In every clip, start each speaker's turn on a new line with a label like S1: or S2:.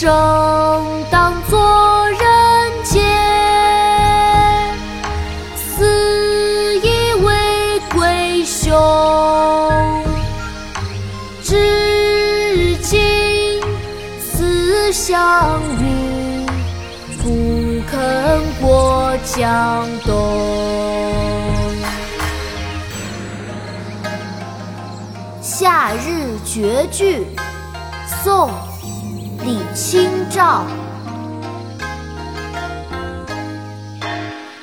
S1: 生当作人杰，死亦为鬼雄。至今思项羽，不肯过江东。《夏日绝句》宋·李清照。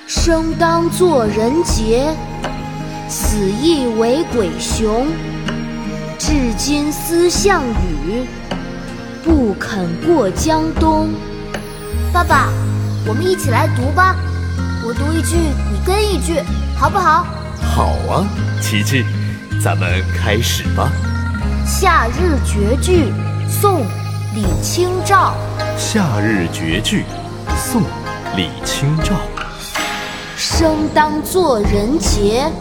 S1: 生当作人杰，死亦为鬼雄。至今思项羽，不肯过江东。爸爸，我们一起来读吧，我读一句，你跟一句，好不好？
S2: 好啊，琪琪，咱们开始吧。
S1: 《夏日绝句》宋·李清照。
S2: 《夏日绝句》宋·李清照。
S1: 生当作人杰，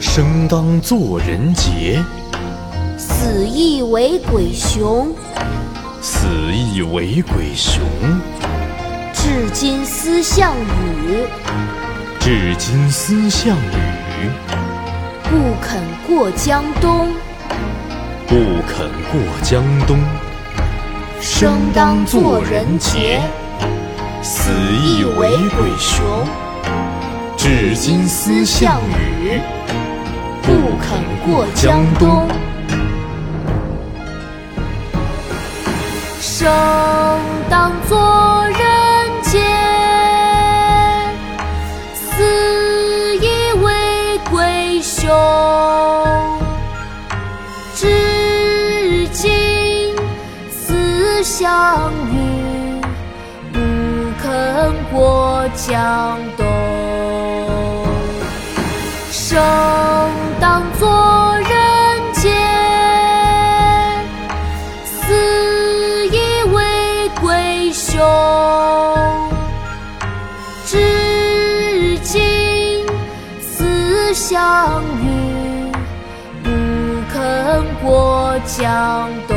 S2: 生当作人杰，
S1: 死亦为鬼雄。
S2: 死亦为鬼雄。
S1: 至今思项羽，
S2: 至今思项羽，
S1: 不肯过江东。
S2: 不肯过江东。
S1: 生当作人杰，
S2: 死亦为鬼雄。至今思项羽，
S1: 不肯过江东。生当作相遇，不肯过江东。生当作人杰，死亦为鬼雄。至今思项羽，不肯过江东。